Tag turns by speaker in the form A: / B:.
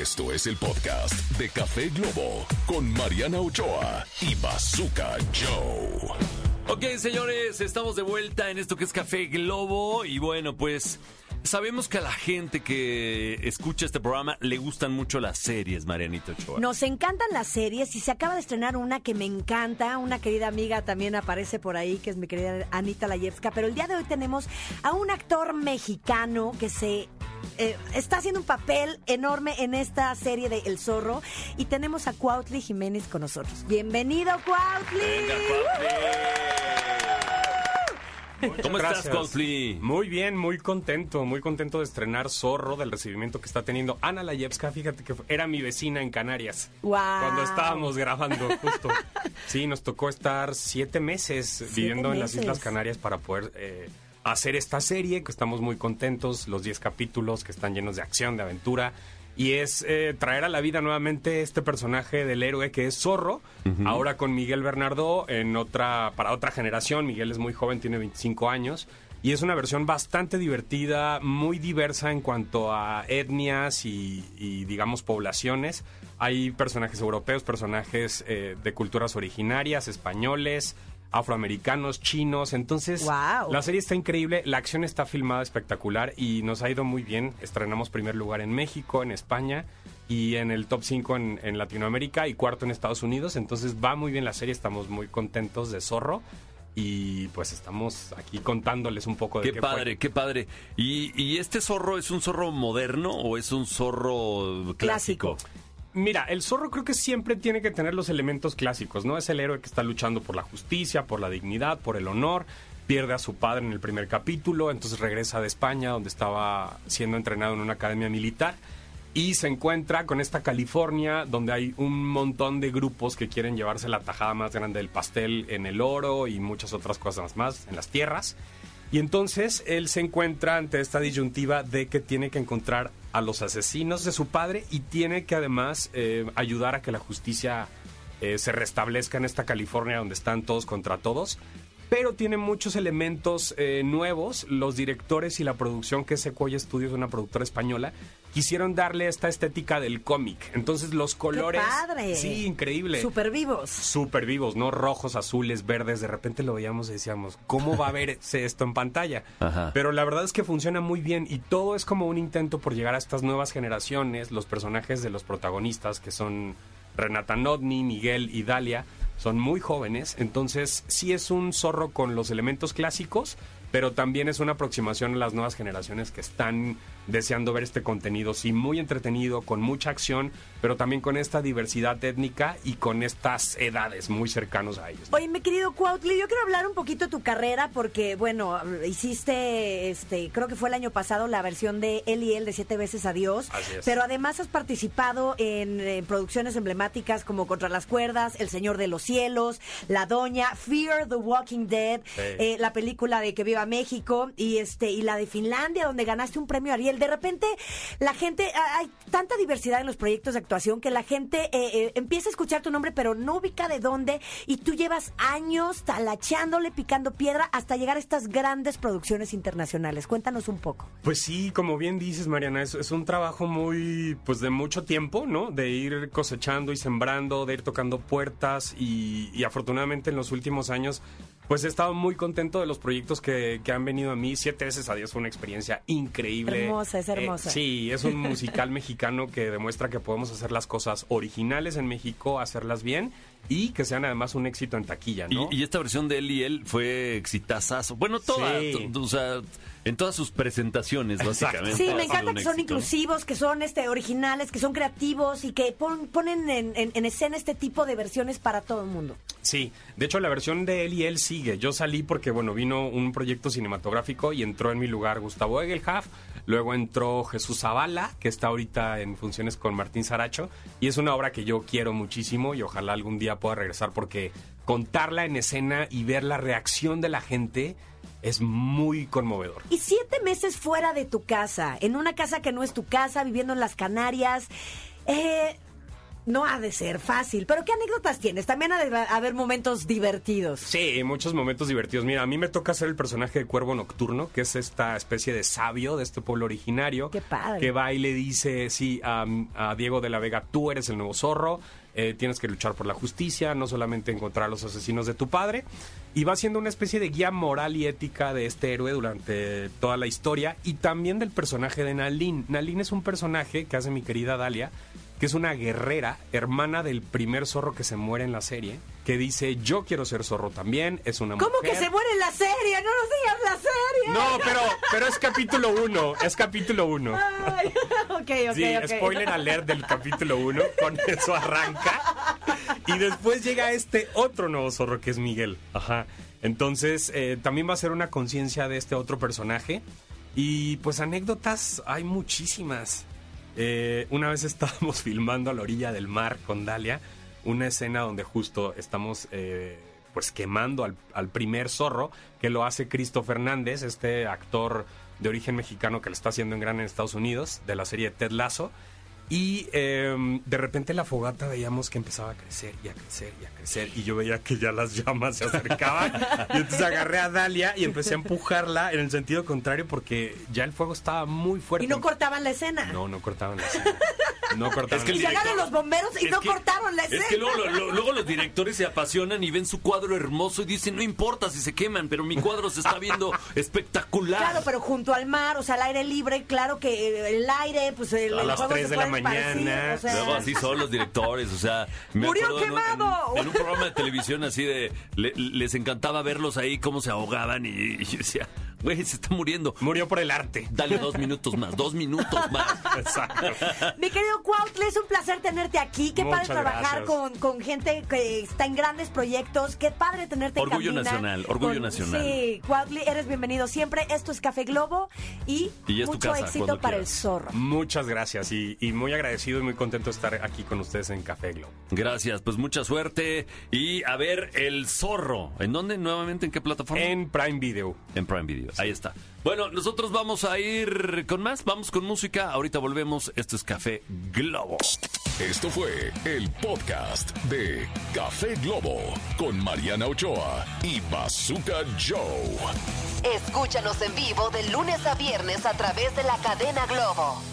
A: Esto es el podcast de Café Globo con Mariana Ochoa y Bazooka Joe.
B: Ok, señores, estamos de vuelta en esto que es Café Globo y bueno, pues sabemos que a la gente que escucha este programa le gustan mucho las series, Marianito Ochoa.
C: Nos encantan las series y se acaba de estrenar una que me encanta. Una querida amiga también aparece por ahí, que es mi querida Anita Layevska. Pero el día de hoy tenemos a un actor mexicano que se eh, está haciendo un papel enorme en esta serie de El Zorro. Y tenemos a Cuautli Jiménez con nosotros. Bienvenido, Cuautli.
B: Venga, Cuautli. ¿Cómo estás,
D: Gracias.
B: Cuautli?
D: Muy bien, muy contento, muy contento de estrenar Zorro del recibimiento que está teniendo Ana Layevska. Fíjate que era mi vecina en Canarias.
C: Guau.
D: Cuando estábamos grabando, justo. Sí, nos tocó estar siete meses viviendo en las. Islas Canarias para poder eh, hacer esta serie, que estamos muy contentos, los 10 capítulos que están llenos de acción, de aventura. Y es eh, traer a la vida nuevamente este personaje del héroe que es Zorro, ahora con Miguel Bernardo en otra, para otra generación. Miguel es muy joven, tiene 25 años. Y es una versión bastante divertida, muy diversa en cuanto a etnias y, y, digamos, poblaciones. Hay personajes europeos, personajes eh, de culturas originarias, españoles, afroamericanos, chinos. Entonces, la serie está increíble, la acción está filmada espectacular y nos ha ido muy bien. Estrenamos primer lugar en México, en España y en el top 5 en, en Latinoamérica y cuarto en Estados Unidos. Entonces va muy bien la serie, estamos muy contentos de Zorro. Y pues estamos aquí contándoles un poco de
B: Qué
D: qué
B: padre,
D: fue.
B: qué padre. ¿Y, y este zorro es un zorro moderno o es un zorro clásico?
C: Clásico.
D: Mira, el zorro creo que siempre tiene que tener los elementos clásicos, ¿no? Es el héroe que está luchando por la justicia, por la dignidad, por el honor. Pierde a su padre en el primer capítulo, entonces regresa de España, donde estaba siendo entrenado en una academia militar. Y se encuentra con esta California, donde hay un montón de grupos que quieren llevarse la tajada más grande del pastel en el oro y muchas otras cosas más en las tierras. Y entonces él se encuentra ante esta disyuntiva de que tiene que encontrar a los asesinos de su padre y tiene que además eh, ayudar a que la justicia eh, se restablezca en esta California donde están todos contra todos. Pero tiene muchos elementos eh, nuevos. Los directores y la producción, que es Sequoia Studios, una productora española, quisieron darle esta estética del cómic. Entonces los colores...
C: padre!
D: Sí, increíble
C: Súper vivos.
D: súper vivos, ¿no? Rojos, azules, verdes. De repente lo veíamos y decíamos, ¿cómo va a verse esto en pantalla?
B: Ajá.
D: Pero la verdad es que funciona muy bien y todo es como un intento por llegar a estas nuevas generaciones. Los personajes de los protagonistas, que son Renata Nodni, Miguel y Dalia, son muy jóvenes. Entonces, sí es un zorro con los elementos clásicos, pero también es una aproximación a las nuevas generaciones que están deseando ver este contenido, sí, muy entretenido, con mucha acción, pero también con esta diversidad étnica y con estas edades muy cercanos a ellos.
C: Oye, mi querido Cuautli, yo quiero hablar un poquito de tu carrera porque, bueno, hiciste, este, creo que fue el año pasado la versión de Él y Él de Siete veces Adiós.
D: Así es.
C: Pero además has participado en, producciones emblemáticas como Contra las Cuerdas, El Señor de los Cielos, La Doña, Fear the Walking Dead, eh, la película de Que Viva México y este y la de Finlandia donde ganaste un premio Ariel. De repente la gente, hay tanta diversidad en los proyectos de actuación que la gente eh, eh, empieza a escuchar tu nombre pero no ubica de dónde y tú llevas años talachándole, picando piedra hasta llegar a estas grandes producciones internacionales. Cuéntanos un poco.
D: Pues sí, como bien dices, Mariana, es, es un trabajo muy, pues de mucho tiempo, ¿no? De ir cosechando y sembrando, de ir tocando puertas y afortunadamente en los últimos años, pues he estado muy contento de los proyectos que, que han venido a mí. Siete veces a Dios fue una experiencia increíble.
C: Hermosa, es hermosa.
D: Eh, sí, es un musical mexicano que demuestra que podemos hacer las cosas originales en México, hacerlas bien y que sean además un éxito en taquilla, ¿no?
B: Y, y esta versión de él y él fue exitazazo. Bueno, toda,
D: Sí.
B: to- o sea, en todas sus presentaciones, básicamente.
C: Sí, me encanta que son inclusivos, que son este originales, que son creativos y que pon- ponen en, en- en escena este tipo de versiones para todo el mundo.
D: Sí, de hecho la versión de él y él sigue. Yo salí porque, bueno, vino un proyecto cinematográfico y entró en mi lugar Gustavo Egelhaf, luego entró Jesús Zavala, que está ahorita en funciones con Martín Saracho, y es una obra que yo quiero muchísimo y ojalá algún día pueda regresar porque contarla en escena y ver la reacción de la gente es muy conmovedor.
C: Y siete meses fuera de tu casa, en una casa que no es tu casa, viviendo en las Canarias. Eh, no ha de ser fácil. Pero ¿qué anécdotas tienes? También ha de haber momentos divertidos.
D: Sí, muchos momentos divertidos. Mira, a mí me toca ser el personaje de Cuervo Nocturno, que es esta especie de sabio de este pueblo originario.
C: Qué padre.
D: Que va y le dice, sí, a, a Diego de la Vega, tú eres el nuevo zorro, eh, tienes que luchar por la justicia, no solamente encontrar a los asesinos de tu padre. Y va siendo una especie de guía moral y ética de este héroe durante toda la historia y también del personaje de Nalin. Nalin es un personaje que hace mi querida Dalia, que es una guerrera, hermana del primer zorro que se muere en la serie, que dice, yo quiero ser zorro también, es una
C: ¿Cómo
D: mujer.
C: que se muere en la serie? No nos digas la serie.
D: No, pero, pero es capítulo uno, es capítulo uno.
C: Ay, ok, ok,
D: Sí, spoiler alert del capítulo 1, con eso arranca. Y después llega este otro nuevo zorro que es Miguel. Ajá. Entonces, eh, también va a ser una conciencia de este otro personaje. Y pues anécdotas hay muchísimas. Eh, una vez estábamos filmando a la orilla del mar con Dalia, una escena donde justo estamos eh, pues quemando al, al primer zorro, que lo hace Cristo Fernández, este actor de origen mexicano que lo está haciendo en gran en Estados Unidos, de la serie Ted Lasso. Y eh, de repente la fogata veíamos que empezaba a crecer y a crecer y a crecer. Y yo veía que ya las llamas se acercaban. y entonces agarré a Dalia y empecé a empujarla en el sentido contrario porque ya el fuego estaba muy fuerte.
C: Y no cortaban la escena.
D: No, no cortaban la escena. No cortaban
B: Es que el
C: Y llegaron los bomberos y
B: Es
C: no
B: que-
C: cortaron la escena.
B: Es que luego, lo- luego los directores se apasionan y ven su cuadro hermoso y dicen, no importa si se queman, pero mi cuadro se está viendo espectacular.
C: Claro, pero junto al mar, o sea, al aire libre, claro que el aire, pues el,
D: A
C: el
D: las
C: fuego
D: tres
C: se
D: de la mañana.
C: o sea.
B: Luego así son los directores, o sea... me
C: ¡Murió
B: en en-
C: quemado!
B: En, un programa de televisión así de... le- les encantaba verlos ahí cómo se ahogaban y, y decía, güey, se está muriendo.
D: Murió por el arte.
B: Dale dos minutos más, dos minutos más.
D: Exacto.
C: Mi querido Cuautle, es un placer tenerte aquí. Qué
D: Muchas
C: padre trabajar con, con gente que está en grandes proyectos. Qué padre tenerte
B: Orgullo
C: en
B: nacional, orgullo
C: Con-
B: nacional.
C: Sí, Cuautle, eres bienvenido siempre. Esto es Café Globo y,
B: Y
C: mucho
B: casa,
C: éxito para
B: quieras.
C: el zorro.
D: Muchas gracias y, y muy agradecido y muy contento de estar aquí con ustedes en Café Globo.
B: Gracias, pues mucha suerte. Y a ver, El Zorro. ¿En dónde nuevamente? ¿En qué plataforma?
D: En Prime Video.
B: En Prime Video. Ahí está. Bueno, nosotros vamos a ir con más. Vamos con música. Ahorita volvemos. Esto es Café Globo.
A: Esto fue el podcast de Café Globo con Mariana Ochoa y Bazooka Joe.
E: Escúchanos en vivo de lunes a viernes a través de la cadena Globo.